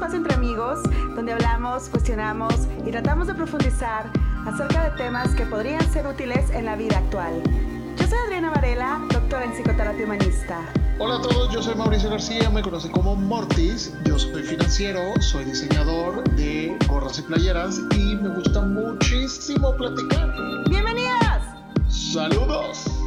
espacio entre amigos donde hablamos, cuestionamos y tratamos de profundizar acerca de temas que podrían ser útiles en la vida actual. Yo soy Adriana Varela, doctora en psicoterapia humanista. Hola a todos, yo soy Mauricio García, me conocen como Mortis, yo soy financiero, soy diseñador de gorras y playeras y me gusta muchísimo platicar. ¡Bienvenidas! ¡Saludos!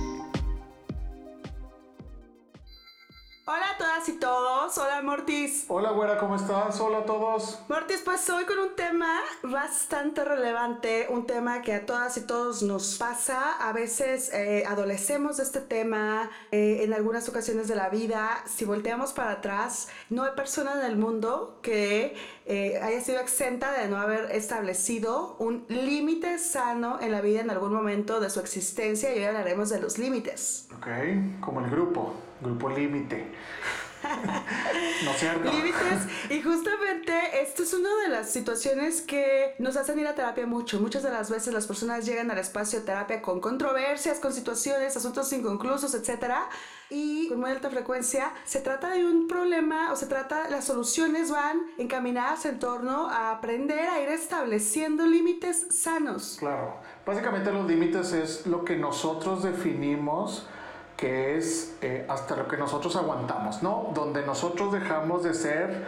Todas y todos, hola Mortis. Hola güera, ¿cómo estás? Hola a todos. Mortis, pues hoy con un tema bastante relevante, un tema que a todas y todos nos pasa, a veces eh, adolecemos de este tema eh, en algunas ocasiones de la vida, si volteamos para atrás, no hay persona en el mundo que eh, haya sido exenta de no haber establecido un límite sano en la vida en algún momento de su existencia y hoy hablaremos de los límites. Ok, como el grupo, grupo límite. No cierto. Límites. Y justamente esto es una de las situaciones que nos hacen ir a terapia mucho. Muchas de las veces las personas llegan al espacio de terapia con controversias, con situaciones, asuntos inconclusos, etcétera y con muy alta frecuencia se trata de un problema o se trata, las soluciones van encaminadas en torno a aprender a ir estableciendo límites sanos. Claro, básicamente los límites es lo que nosotros definimos que es eh, hasta lo que nosotros aguantamos, ¿no? Donde nosotros dejamos de ser,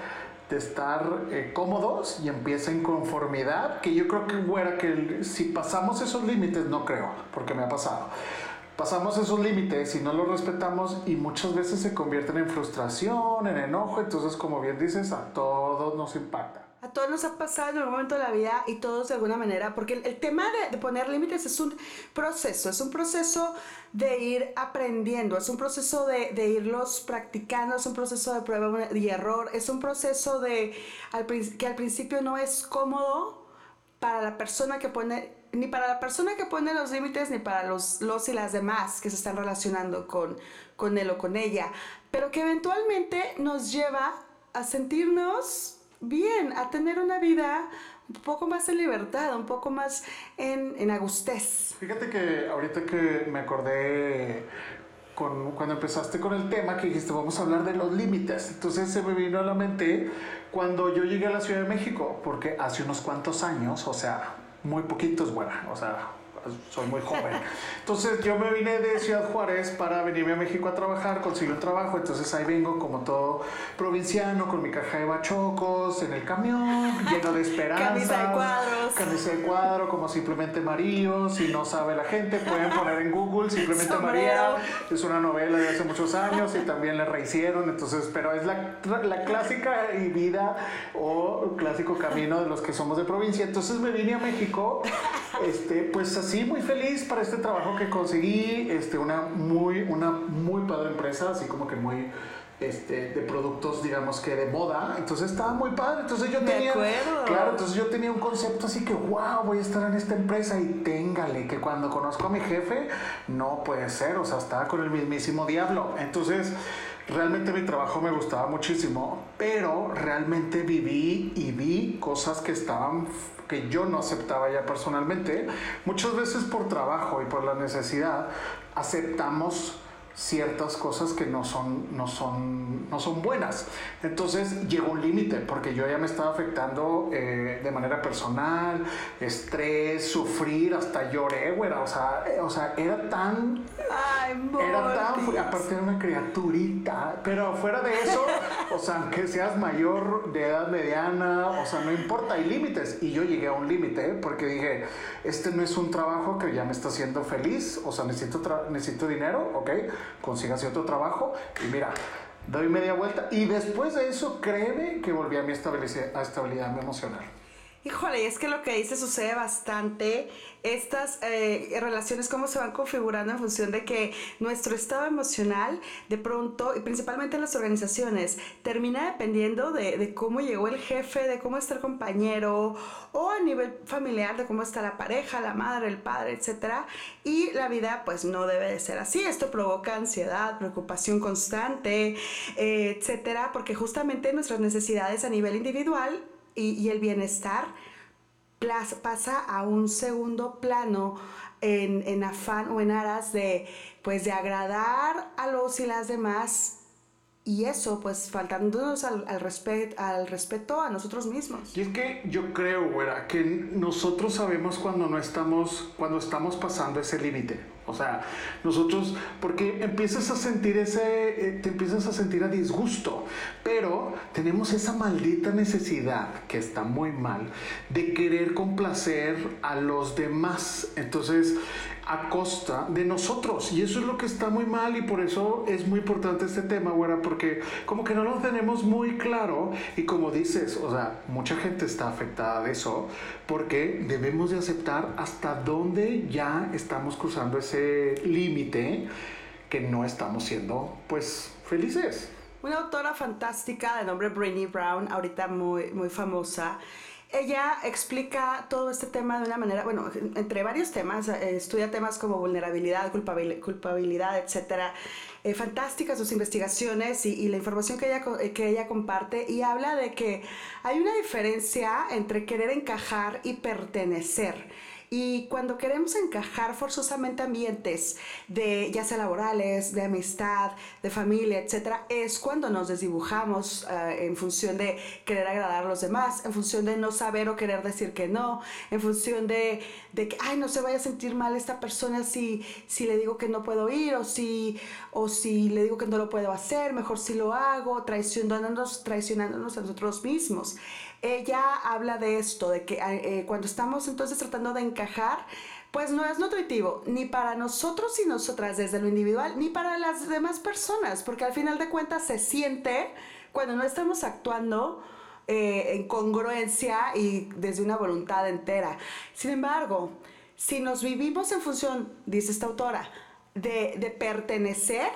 de estar eh, cómodos y empieza inconformidad, que yo creo que fuera que si pasamos esos límites, no creo, porque me ha pasado. Pasamos esos límites y no los respetamos y muchas veces se convierten en frustración, en enojo, entonces como bien dices, a todos nos impacta. A todos nos ha pasado en algún momento de la vida y todos de alguna manera, porque el, tema de, poner límites es un proceso, es un proceso de ir aprendiendo, es un proceso de, irlos practicando, es un proceso de prueba y error, es un proceso de que al principio no es cómodo para la persona que pone, ni para la persona que pone los límites, ni para los, los y las demás que se están relacionando con, con él o con ella, pero que eventualmente nos lleva a sentirnos bien, a tener una vida un poco más en libertad, un poco más en, en agustez. Fíjate que ahorita que me acordé con, cuando empezaste con el tema que dijiste vamos a hablar de los límites, entonces se me vino a la mente cuando yo llegué a la Ciudad de México, porque hace unos cuantos años, o sea, muy poquitos, bueno, o sea, soy muy joven. Entonces yo me vine de Ciudad Juárez para venirme a México a trabajar, conseguí un trabajo, entonces ahí vengo como todo provinciano, con mi caja de bachocos, en el camión, lleno de esperanza. camisa de cuadros. Camisa de cuadro, como simplemente Mario, si no sabe la gente, pueden poner en Google simplemente María, es una novela de hace muchos años y también la rehicieron, entonces, pero es la, la clásica y vida o clásico camino de los que somos de provincia. Entonces me vine a México, este, pues así sí, muy feliz para este trabajo que conseguí, este, una, muy, una muy padre empresa, así como que muy este, de productos, digamos que de moda. Entonces estaba muy padre. Entonces yo tenía. Claro, entonces yo tenía un concepto así que, wow, voy a estar en esta empresa y téngale, que cuando conozco a mi jefe, no puede ser, o sea, estaba con el mismísimo diablo. Entonces. Realmente mi trabajo me gustaba muchísimo, pero realmente viví y vi cosas que estaban que yo no aceptaba ya personalmente. Muchas veces por trabajo y por la necesidad aceptamos ciertas cosas que no son, no son, no son buenas. Entonces llegó un límite porque yo ya me estaba afectando eh, de manera personal, estrés, sufrir, hasta lloré, güera. O sea, eh, o sea era tan... Ay, era tan... Aparte era una criaturita. Pero fuera de eso, o sea, aunque seas mayor de edad mediana, o sea, no importa, hay límites. Y yo llegué a un límite porque dije, este no es un trabajo que ya me está haciendo feliz, o sea, necesito, necesito dinero, ¿ok? Consígase otro trabajo y mira, doy media vuelta y después de eso créeme que volví a mi estabilidad, a estabilidad emocional. Híjole, es que lo que dice sucede bastante. Estas eh, relaciones, cómo se van configurando en función de que nuestro estado emocional, de pronto, y principalmente en las organizaciones, termina dependiendo de, cómo llegó el jefe, de cómo está el compañero, o a nivel familiar, de cómo está la pareja, la madre, el padre, etc. Y la vida, pues, no debe de ser así. Esto provoca ansiedad, preocupación constante, eh, etc. Porque justamente nuestras necesidades a nivel individual y, el bienestar pasa a un segundo plano en, afán o en aras de, pues, de agradar a los y las demás y eso, pues, faltándonos al, al, al respeto a nosotros mismos. Y es que yo creo, güera, que nosotros sabemos cuando no estamos, cuando estamos pasando ese límite. O sea, nosotros, porque empiezas a sentir ese, eh, te empiezas a sentir a disgusto, pero tenemos esa maldita necesidad, que está muy mal, de querer complacer a los demás. Entonces, a costa de nosotros. Y eso es lo que está muy mal y por eso es muy importante este tema, güera, porque como que no lo tenemos muy claro y como dices, o sea, mucha gente está afectada de eso porque debemos de aceptar hasta dónde ya estamos cruzando ese límite que no estamos siendo pues felices. Una autora fantástica de nombre Brainy Brown, ahorita muy, muy famosa, ella explica todo este tema de una manera, bueno, entre varios temas, eh, estudia temas como vulnerabilidad, culpabilidad, etcétera. Eh, fantásticas sus investigaciones y, y, la información que ella, que ella comparte y habla de que hay una diferencia entre querer encajar y pertenecer. Y cuando queremos encajar forzosamente ambientes de ya sea laborales, de amistad, de familia, etcétera, es cuando nos desdibujamos eh, en función de querer agradar a los demás, en función de no saber o querer decir que no, en función de, de que, ay, no se vaya a sentir mal esta persona si, si le digo que no puedo ir o si, o si le digo que no lo puedo hacer, mejor si lo hago, traicionándonos, traicionándonos a nosotros mismos. Ella habla de esto, de que eh, cuando estamos entonces tratando de encajar, pues no es nutritivo ni para nosotros y nosotras desde lo individual, ni para las demás personas, porque al final de cuentas se siente cuando no estamos actuando eh, en congruencia y desde una voluntad entera. Sin embargo, si nos vivimos en función, dice esta autora, de, de pertenecer,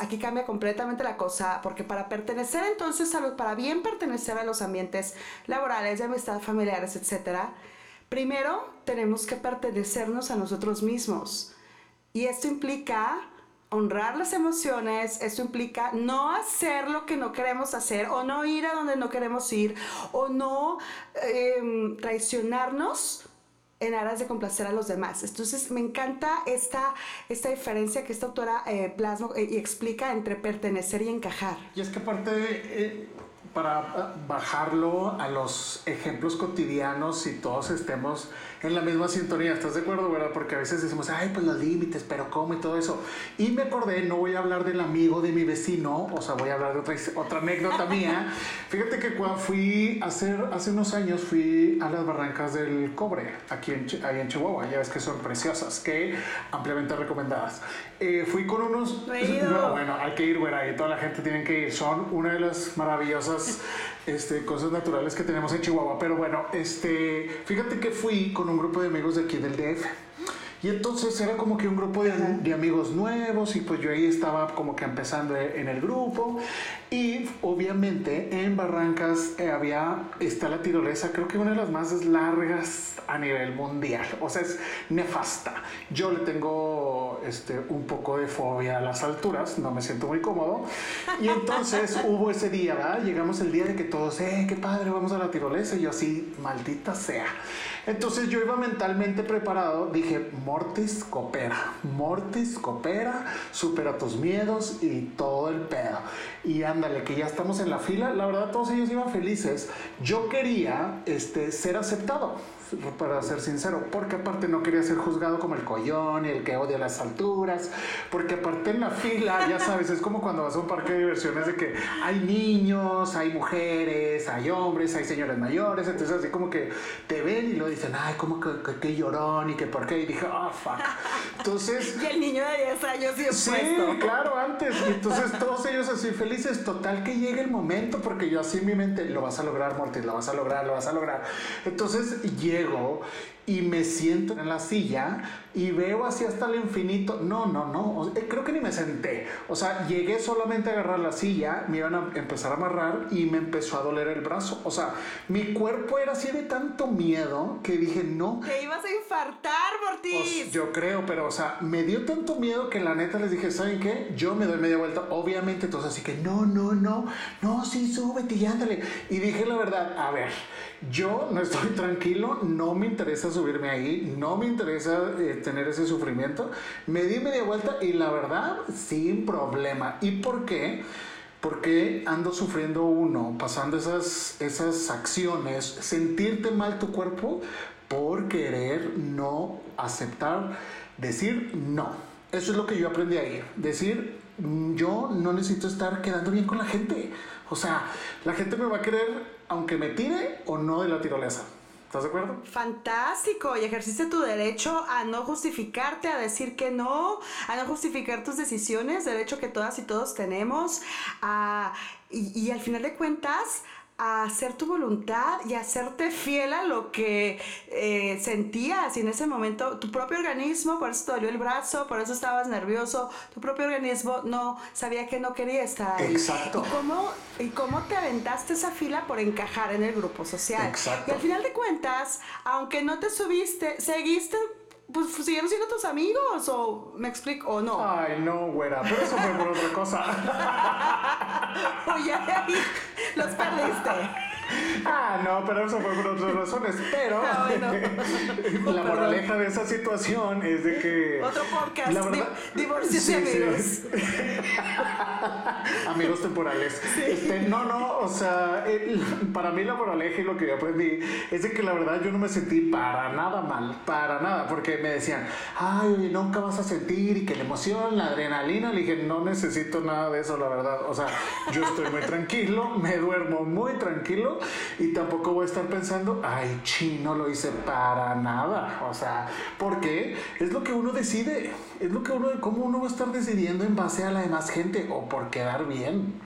aquí cambia completamente la cosa, porque para pertenecer entonces, a para bien pertenecer a los ambientes laborales, de amistad, familiares, etc., primero tenemos que pertenecernos a nosotros mismos. Y esto implica honrar las emociones, esto implica no hacer lo que no queremos hacer, o no ir a donde no queremos ir, o no em, traicionarnos en aras de complacer a los demás. Entonces me encanta esta, esta diferencia que esta autora eh, plasma eh, y explica entre pertenecer y encajar. Y es que aparte, eh, para bajarlo a los ejemplos cotidianos y todos estemos en la misma sintonía. ¿Estás de acuerdo, verdad? Porque a veces decimos, ay, pues los límites, pero ¿cómo? Y todo eso. Y me acordé, no voy a hablar del amigo de mi vecino, o sea, voy a hablar de otra, otra anécdota mía. Fíjate que cuando fui, hace, hace unos años fui a las barrancas del cobre, aquí en, ahí en Chihuahua. Ya ves que son preciosas, que ampliamente recomendadas. Eh, fui con unos... No, bueno, hay que ir, güera, y toda la gente tiene que ir. Son una de las maravillosas este, cosas naturales que tenemos en Chihuahua. Pero bueno, este, fíjate que fui con un grupo de amigos de aquí del DF. Y entonces era como que un grupo de, de, amigos nuevos y pues yo ahí estaba como que empezando en el grupo. Y obviamente en Barrancas eh, había, está la tirolesa, creo que una de las más largas a nivel mundial. O sea, es nefasta. Yo le tengo este, un poco de fobia a las alturas, no me siento muy cómodo. Y entonces hubo ese día, ¿verdad? Llegamos el día de que todos, eh, qué padre, vamos a la tirolesa. Y yo así, maldita sea. Entonces yo iba mentalmente preparado, dije, Mortis coopera, Mortis coopera, supera tus miedos y todo el pedo. Y ándale, que ya estamos en la fila, la verdad todos ellos iban felices. Yo quería este, ser aceptado para ser sincero, porque aparte no quería ser juzgado como el collón y el que odia las alturas, porque aparte en la fila, ya sabes, es como cuando vas a un parque de diversiones de que hay niños, hay mujeres, hay hombres, hay señores mayores, entonces así como que te ven y lo dicen, ay, como que, que, llorón y que por qué, y dije, oh, fuck. Entonces... y el niño de 10 años y Sí, claro, antes, y entonces todos ellos así felices, total que llegue el momento, porque yo así en mi mente, lo vas a lograr, Mortis, lo vas a lograr, lo vas a lograr. Entonces llega 呢个 y me siento en la silla y veo así hasta el infinito. No, no, no. Eh, creo que ni me senté. O sea, llegué solamente a agarrar la silla, me iban a empezar a amarrar y me empezó a doler el brazo. O sea, mi cuerpo era así de tanto miedo que dije, no. Te ibas a infartar, Mortis. Pues, yo creo, pero, o sea, me dio tanto miedo que la neta les dije, ¿saben qué? Yo me doy media vuelta, obviamente. Entonces, así que, no, no, no, no, sí, súbete y ándale. Y dije la verdad, a ver, yo no estoy tranquilo, no me interesa subirme ahí, no me interesa eh, tener ese sufrimiento. Me di media vuelta y la verdad, sin problema. ¿Y por qué? ¿Por qué ando sufriendo uno, pasando esas, esas acciones, sentirte mal tu cuerpo por querer no aceptar, decir no? Eso es lo que yo aprendí ahí. Decir, mm, yo no necesito estar quedando bien con la gente. O sea, la gente me va a querer aunque me tire o no de la tirolesa. ¿Estás de acuerdo? Fantástico. Y ejerciste tu derecho a no justificarte, a decir que no, a no justificar tus decisiones, derecho que todas y todos tenemos. y, y al final de cuentas, a hacer tu voluntad y hacerte fiel a lo que eh, sentías y en ese momento tu propio organismo, por eso te dolió el brazo, por eso estabas nervioso, tu propio organismo no sabía que no quería estar ahí. Exacto. ¿Y cómo, y cómo te aventaste esa fila por encajar en el grupo social? Exacto. Y al final de cuentas, aunque no te subiste, seguiste pues siguieron siendo tus amigos o me explico o no. Ay, no, güera, pero eso fue por otra cosa. Oye, los perdiste. Ah, no, pero eso fue por otras razones. Pero ah, la moraleja de esa situación es de que. Otro podcast. La verdad, divorcios amigos temporales. Este, no, no, o sea, para mí la moraleja y lo que yo aprendí es de que la verdad yo no me sentí para nada mal, para nada, porque me decían, ay, nunca vas a sentir y que la emoción, la adrenalina. Le dije, no necesito nada de eso, la verdad. O sea, yo estoy muy tranquilo, me duermo muy tranquilo y tampoco voy a estar pensando, ay, chino, lo hice para nada. O sea, porque es lo que uno decide, es lo que uno, cómo uno va a estar decidiendo en base a la demás gente o por quedar bien.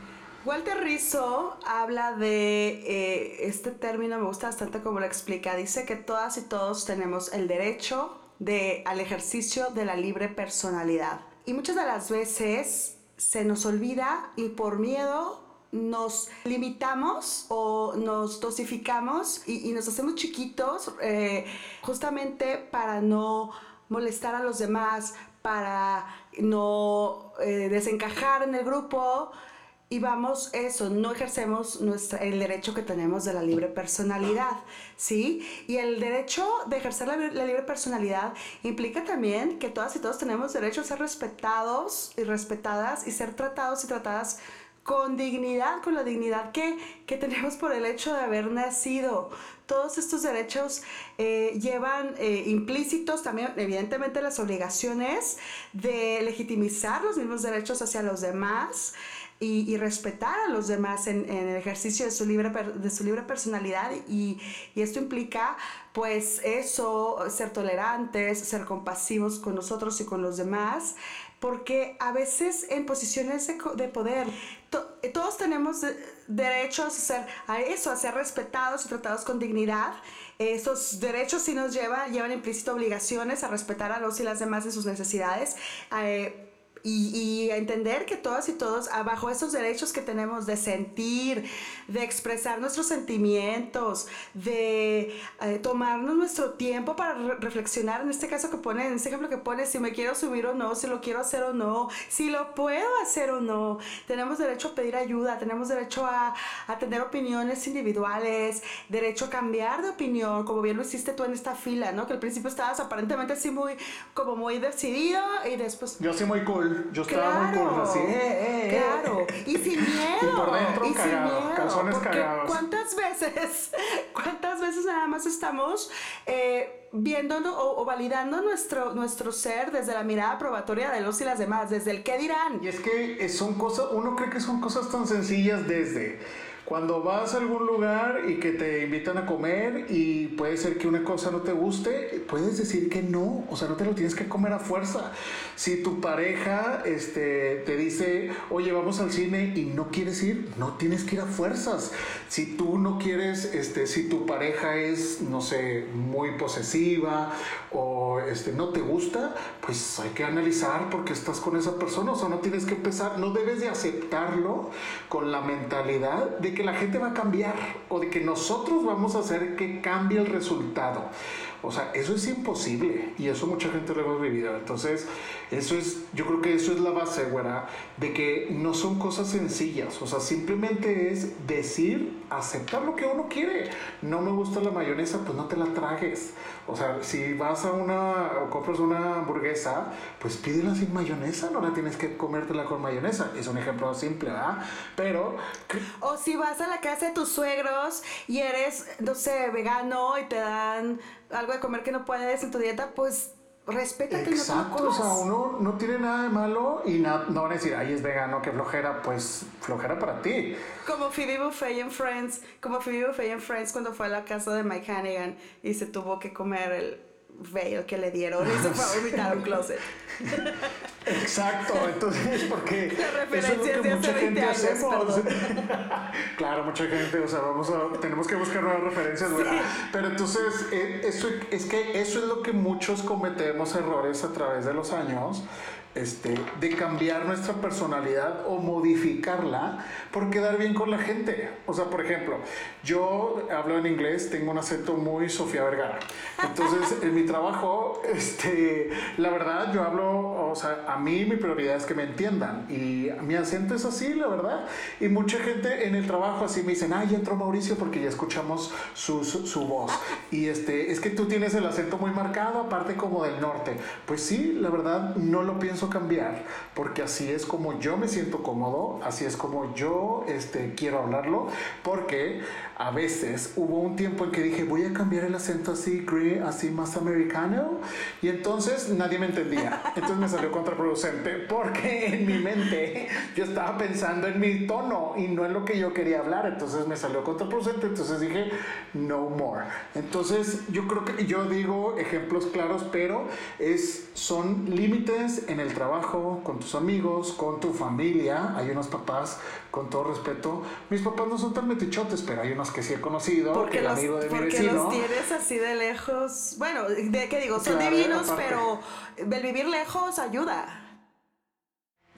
Walter Rizzo habla de eh, este término, me gusta bastante como lo explica. Dice que todas y todos tenemos el derecho de, al ejercicio de la libre personalidad. Y muchas de las veces se nos olvida y por miedo nos limitamos o nos dosificamos y, nos hacemos chiquitos eh, justamente para no molestar a los demás, para no eh, desencajar en el grupo y vamos eso, no ejercemos nuestra, el derecho que tenemos de la libre personalidad, ¿sí? Y el derecho de ejercer la, la, libre personalidad implica también que todas y todos tenemos derecho a ser respetados y respetadas y ser tratados y tratadas con dignidad, con la dignidad que, tenemos por el hecho de haber nacido. Todos estos derechos eh, llevan eh, implícitos también, evidentemente, las obligaciones de legitimizar los mismos derechos hacia los demás. Y, respetar a los demás en, el ejercicio de su libre, de su libre personalidad y, esto implica pues eso, ser tolerantes, ser compasivos con nosotros y con los demás, porque a veces en posiciones de, poder eh, todos tenemos derechos a, ser, a eso, a ser respetados y tratados con dignidad. Esos derechos sí nos llevan, llevan implícito obligaciones a respetar a los y las demás en sus necesidades. Eh, y, entender que todas y todos, bajo esos derechos que tenemos de sentir, de expresar nuestros sentimientos, de eh, tomarnos nuestro tiempo para reflexionar, en este caso que pone, en este ejemplo que pone, si me quiero subir o no, si lo quiero hacer o no, si lo puedo hacer o no. Tenemos derecho a pedir ayuda, tenemos derecho a, a tener opiniones individuales, derecho a cambiar de opinión, como bien lo hiciste tú en esta fila, ¿no? Que al principio estabas aparentemente así muy, como muy decidido y después... Yo soy muy cool. Yo estaba muy cool, así. Eh, eh, eh, claro. Y sin miedo. Y por dentro cagado, calzones cagados. ¿Cuántas veces, cuántas veces nada más estamos eh, viendo o, validando nuestro, nuestro ser desde la mirada probatoria de los y las demás, desde el qué dirán? Y es que son cosas, uno cree que son cosas tan sencillas desde cuando vas a algún lugar y que te invitan a comer y puede ser que una cosa no te guste, puedes decir que no, o sea, no te lo tienes que comer a fuerza. Si tu pareja este, te dice, oye, vamos al cine y no quieres ir, no tienes que ir a fuerzas. Si tú no quieres, este, si tu pareja es, no sé, muy posesiva o este, no te gusta, pues hay que analizar por qué estás con esa persona, o sea, no tienes que empezar, no debes de aceptarlo con la mentalidad de que la gente va a cambiar o de que nosotros vamos a hacer que cambie el resultado. O sea, eso es imposible y eso mucha gente lo hemos vivido. Entonces, eso es, yo creo que eso es la base, güera, de que no son cosas sencillas. O sea, simplemente es decir, aceptar lo que uno quiere. No me gusta la mayonesa, pues no te la tragues. O sea, si vas a una o compras una hamburguesa, pues pídela sin mayonesa, no la tienes que comértela con mayonesa. Es un ejemplo simple, ¿verdad? Pero... O si vas a la casa de tus suegros y eres, no sé, vegano y te dan algo de comer que no puedes en tu dieta, pues respétate Exacto, no o sea, uno no tiene nada de malo y no van a decir, ay, es vegano, qué flojera, pues flojera para ti. Como Phoebe Buffet en Friends, como Phoebe Buffet en Friends cuando fue a la casa de Mike Hannigan y se tuvo que comer el veil que le dieron y se fue a vomitar a un closet. Exacto, entonces porque eso es lo que mucha gente hacemos. claro, mucha gente, o sea, vamos a, tenemos que buscar nuevas referencias, ¿verdad? Pero entonces, eh, eso, es que eso es lo que muchos cometemos errores a través de los años este, de cambiar nuestra personalidad o modificarla por quedar bien con la gente. O sea, por ejemplo, yo hablo en inglés, tengo un acento muy Sofía Vergara. Entonces, en mi trabajo, este, la verdad, yo hablo, o sea, a mí mi prioridad es que me entiendan. Y mi acento es así, la verdad. Y mucha gente en el trabajo así me dicen, ah, ya entró Mauricio porque ya escuchamos su, su, su voz. Y este, es que tú tienes el acento muy marcado, aparte como del norte. Pues sí, la verdad, no lo pienso cambiar porque así es como yo me siento cómodo, así es como yo este, quiero hablarlo, porque a veces hubo un tiempo en que dije voy a cambiar el acento así, así más americano y entonces nadie me entendía. Entonces me salió contraproducente porque en mi mente yo estaba pensando en mi tono y no en lo que yo quería hablar. Entonces me salió contraproducente. Entonces dije no more. Entonces yo creo que yo digo ejemplos claros, pero es, son límites en el trabajo, con tus amigos, con tu familia. Hay unos papás, con todo respeto, mis papás no son tan metichotes, pero hay unos que sí he conocido, porque el amigo de mi vecino. los tienes así de lejos. Bueno, de qué digo, son divinos, pero el vivir lejos ayuda.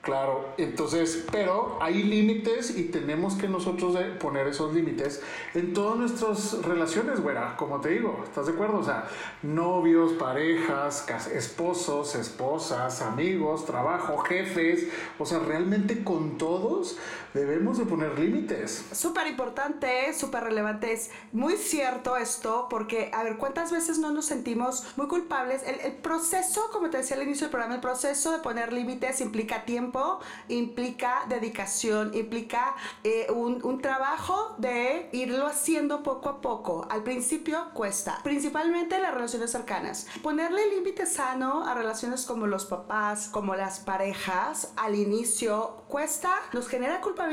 Claro, entonces, pero hay límites y tenemos que nosotros poner esos límites en todas nuestras relaciones, güera, como te digo, ¿estás de acuerdo? O sea, novios, parejas, esposos, esposas, amigos, trabajo, jefes, o sea, realmente con todos debemos de poner límites. Súper importante, súper relevante, es muy cierto esto, porque, a ver, ¿cuántas veces no nos sentimos muy culpables? El, el proceso, como te decía al inicio del programa, el proceso de poner límites implica tiempo, implica dedicación, implica eh, un, trabajo de irlo haciendo poco a poco. Al principio cuesta, principalmente en las relaciones cercanas. Ponerle límite sano a relaciones como los papás, como las parejas, al inicio cuesta, nos genera culpa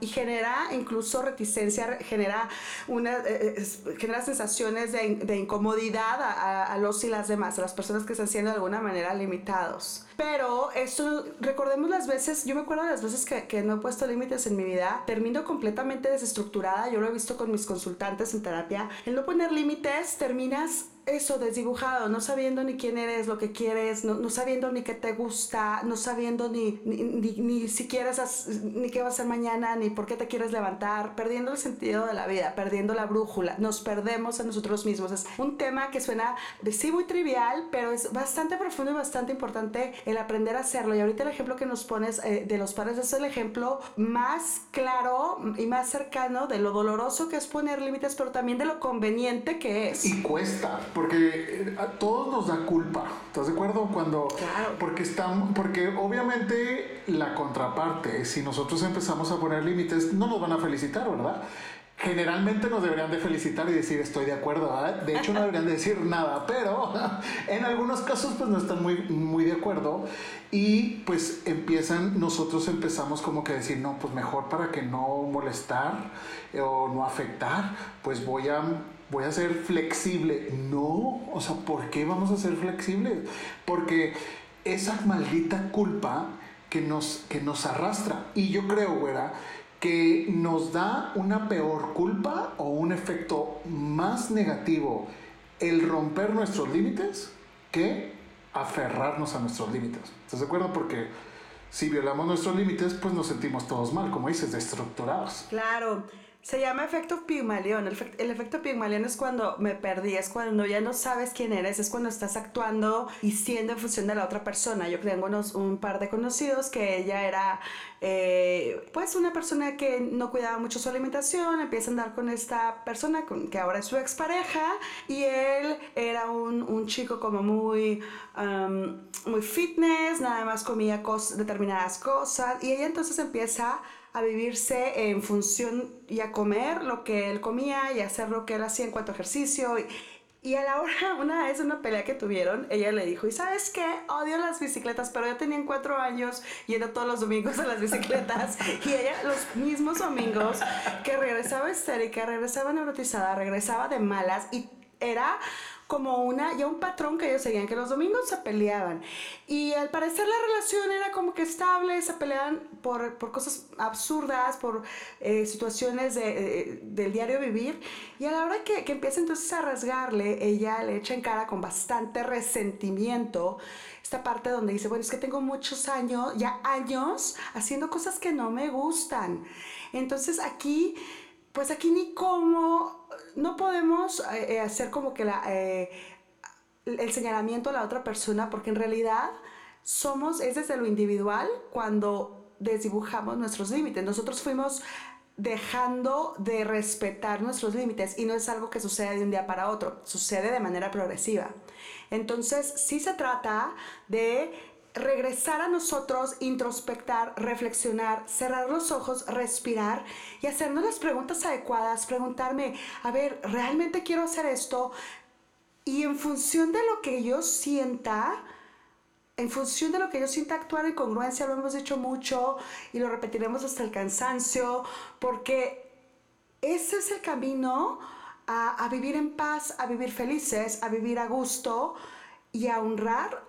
y genera incluso reticencia, genera, una, eh, eh, genera sensaciones de, incomodidad a, los y las demás, a las personas que están siendo de alguna manera limitados. Pero esto, recordemos las veces, yo me acuerdo de las veces que, que no he puesto límites en mi vida, termino completamente desestructurada, yo lo he visto con mis consultantes en terapia, el no poner límites terminas eso, desdibujado, no sabiendo ni quién eres, lo que quieres, no, no sabiendo ni qué te gusta, no sabiendo ni, ni, ni, si quieres, ni qué vas a hacer mañana, ni por qué te quieres levantar, perdiendo el sentido de la vida, perdiendo la brújula, nos perdemos a nosotros mismos. Es un tema que suena de sí muy trivial, pero es bastante profundo y bastante importante el aprender a hacerlo. Y ahorita el ejemplo que nos pones eh, de los padres es el ejemplo más claro y más cercano de lo doloroso que es poner límites, pero también de lo conveniente que es. Y cuesta porque eh, a todos nos da culpa, ¿estás de acuerdo? Cuando, porque, están, porque obviamente la contraparte, si nosotros empezamos a poner límites, no nos van a felicitar, ¿verdad? Generalmente nos deberían de felicitar y decir estoy de acuerdo, de hecho no deberían decir nada, pero en algunos casos pues no están muy, muy de acuerdo y pues empiezan, nosotros empezamos como que decir, no, pues mejor para que no molestar o no afectar, pues voy a voy a ser flexible. No, o sea, ¿por qué vamos a ser flexibles? Porque esa maldita culpa que nos, que nos arrastra. Y yo creo, güera, que nos da una peor culpa o un efecto más negativo el romper nuestros límites que aferrarnos a nuestros límites. ¿Estás de acuerdo? Porque si violamos nuestros límites, pues nos sentimos todos mal, como dices, destructurados. Claro. Se llama efecto Pigmalión. El, el, efecto Pigmalión es cuando me perdí, es cuando ya no sabes quién eres, es cuando estás actuando y siendo en función de la otra persona. Yo tengo unos, un par de conocidos que ella era eh, pues una persona que no cuidaba mucho su alimentación, empieza a andar con esta persona que ahora es su expareja y él era un, un chico como muy, muy fitness, nada más comía determinadas cosas y ella entonces empieza a vivirse en función y a comer lo que él comía y a hacer lo que él hacía en cuanto a ejercicio. Y, y a la hora, una vez, una pelea que tuvieron, ella le dijo, ¿y sabes qué? Odio las bicicletas, pero yo tenía cuatro años yendo todos los domingos a las bicicletas. y ella, los mismos domingos, que regresaba histérica, regresaba neurotizada, regresaba de malas y era como una, ya un patrón que ellos seguían, que los domingos se peleaban. Y al parecer la relación era como que estable, se peleaban por, por cosas absurdas, por eh, situaciones de, del diario vivir. Y a la hora que, que empieza entonces a rasgarle, ella le echa en cara con bastante resentimiento esta parte donde dice, bueno, es que tengo muchos años, ya años, haciendo cosas que no me gustan. Entonces aquí, pues aquí ni cómo no podemos eh, eh, hacer como que la, eh, el señalamiento a la otra persona porque en realidad somos, es desde lo individual cuando desdibujamos nuestros límites. Nosotros fuimos dejando de respetar nuestros límites y no es algo que sucede de un día para otro, sucede de manera progresiva. Entonces, sí se trata de regresar a nosotros, introspectar, reflexionar, cerrar los ojos, respirar y hacernos las preguntas adecuadas, preguntarme, a ver, ¿realmente quiero hacer esto? Y en función de lo que yo sienta, en función de lo que yo sienta actuar en congruencia, lo hemos dicho mucho y lo repetiremos hasta el cansancio, porque ese es el camino a, a vivir en paz, a vivir felices, a vivir a gusto y a honrar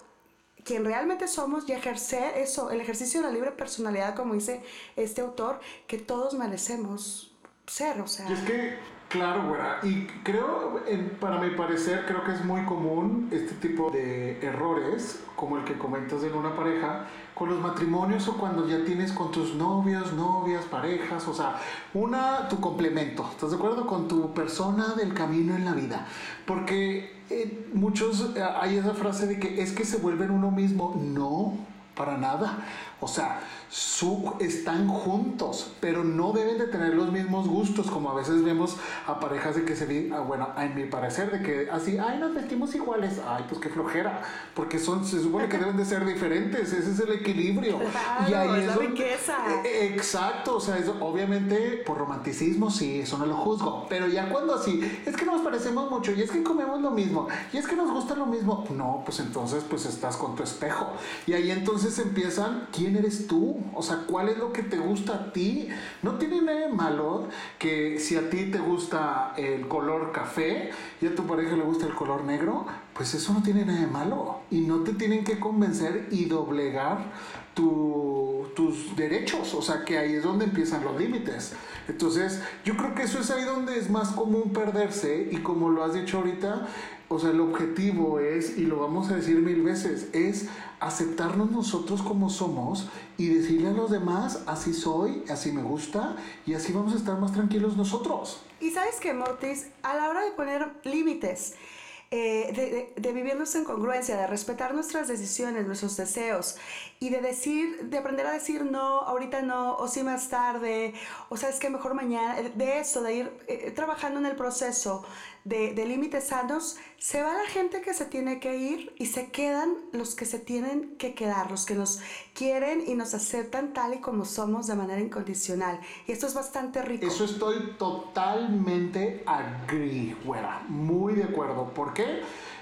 quien realmente somos y ejercer eso, el ejercicio de la libre personalidad, como dice este autor, que todos merecemos ser, o sea. Y es que, claro, güera, y creo, para mi parecer, creo que es muy común este tipo de errores, como el que comentas en una pareja, con los matrimonios o cuando ya tienes con tus novios, novias, parejas, o sea, una, tu complemento, ¿estás de acuerdo? Con tu persona del camino en la vida. Porque eh, muchos, eh, hay esa frase de que es que se vuelven uno mismo. No, para nada. O sea, su, están juntos, pero no deben de tener los mismos gustos, como a veces vemos a parejas de que se ven, ah, bueno, en mi parecer, de que así, ay, nos vestimos iguales, ay, pues qué flojera, porque son, se supone que deben de ser diferentes, ese es el equilibrio. y ahí es, la riqueza. E, e, exacto, o sea, eso, obviamente por romanticismo sí, eso no lo juzgo, pero ya cuando así, es que nos parecemos mucho, y es que comemos lo mismo, y es que nos gusta lo mismo, no, pues entonces pues estás con tu espejo, y ahí entonces empiezan, ¿quién eres tú? O sea, ¿cuál es lo que te gusta a ti? No tiene nada de malo que si a ti te gusta el color café y a tu pareja le gusta el color negro, pues eso no tiene nada de malo. Y no te tienen que convencer y doblegar tus derechos. O sea, que ahí es donde empiezan los límites. Entonces, yo creo que eso es ahí donde es más común perderse y como lo has dicho ahorita, o sea, el objetivo es, y lo vamos a decir mil veces, es aceptarnos nosotros como somos y decirle a los demás, así soy, así me gusta, y así vamos a estar más tranquilos nosotros. Y sabes que, Mortis, a la hora de poner límites, eh, de, vivirnos en congruencia, de respetar nuestras decisiones, nuestros deseos y de decir, de aprender a decir no, ahorita no, o sí más tarde, o sabes que mejor mañana, de eso, de ir eh, trabajando en el proceso de, de límites sanos, se va la gente que se tiene que ir y se quedan los que se tienen que quedar, los que nos quieren y nos aceptan tal y como somos de manera incondicional. Y esto es bastante rico. Eso estoy totalmente agree, güera, muy de acuerdo. ¿Por qué?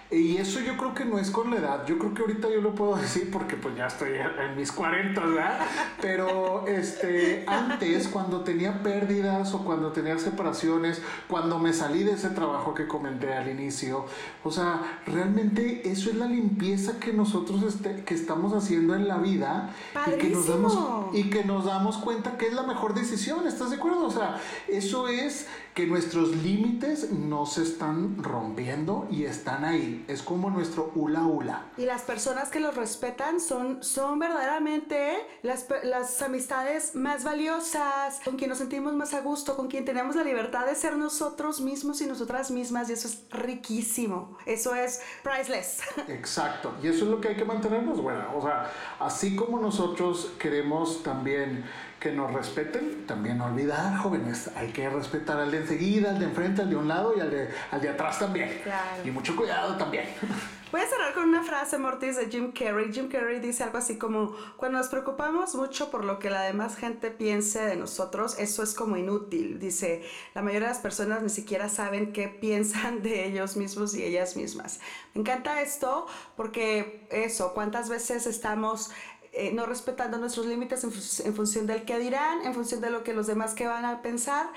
Y eso yo creo que no es con la edad. Yo creo que ahorita yo lo puedo decir porque pues ya estoy en mis 40, ¿verdad? Pero este, antes, cuando tenía pérdidas o cuando tenía separaciones, cuando me salí de ese trabajo que comenté al inicio, o sea, realmente eso es la limpieza que nosotros este, que estamos haciendo en la vida y que, nos damos, y que nos damos cuenta que es la mejor decisión. ¿Estás de acuerdo? O sea, eso es que nuestros límites no se están rompiendo y están ahí es como nuestro hula hula. Y las personas que los respetan son, son verdaderamente las, las amistades más valiosas, con quien nos sentimos más a gusto, con quien tenemos la libertad de ser nosotros mismos y nosotras mismas, y eso es riquísimo, eso es priceless. Exacto, y eso es lo que hay que mantenernos, bueno, o sea, así como nosotros queremos también que nos respeten, también no olvidar, jóvenes, hay que respetar al de enseguida, al de enfrente, al de un lado y al de, al de atrás también. Y mucho cuidado también. Voy a cerrar con una frase, Mortis, de Jim Carrey. Jim Carrey dice algo así como, cuando nos preocupamos mucho por lo que la demás gente piense de nosotros, eso es como inútil. Dice, la mayoría de las personas ni siquiera saben qué piensan de ellos mismos y ellas mismas. Me encanta esto porque eso, cuántas veces estamos eh, no respetando nuestros límites en, función del que dirán, en función de lo que los demás que van a pensar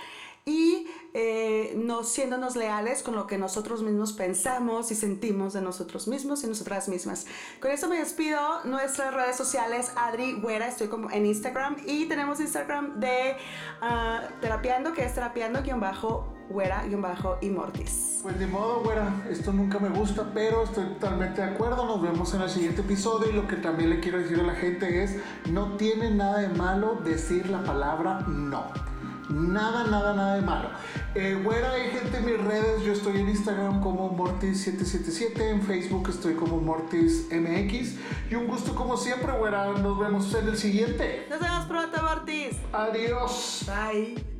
y eh, no siéndonos leales con lo que nosotros mismos pensamos y sentimos de nosotros mismos y nosotras mismas. Con eso me despido. Nuestras redes sociales, Adri Güera, estoy como en Instagram y tenemos Instagram de uh, Terapiando, que es terapiando-bajo güera-y mortis. Pues de modo, güera, esto nunca me gusta, pero estoy totalmente de acuerdo. Nos vemos en el siguiente episodio y lo que también le quiero decir a la gente es, no tiene nada de malo decir la palabra no. Nada, nada, nada de malo. Eh, güera, hay gente en mis redes. Yo estoy en Instagram como Mortis777. En Facebook estoy como MortisMX. Y un gusto como siempre, güera. Nos vemos en el siguiente. Nos vemos pronto, Mortis. Adiós. Bye.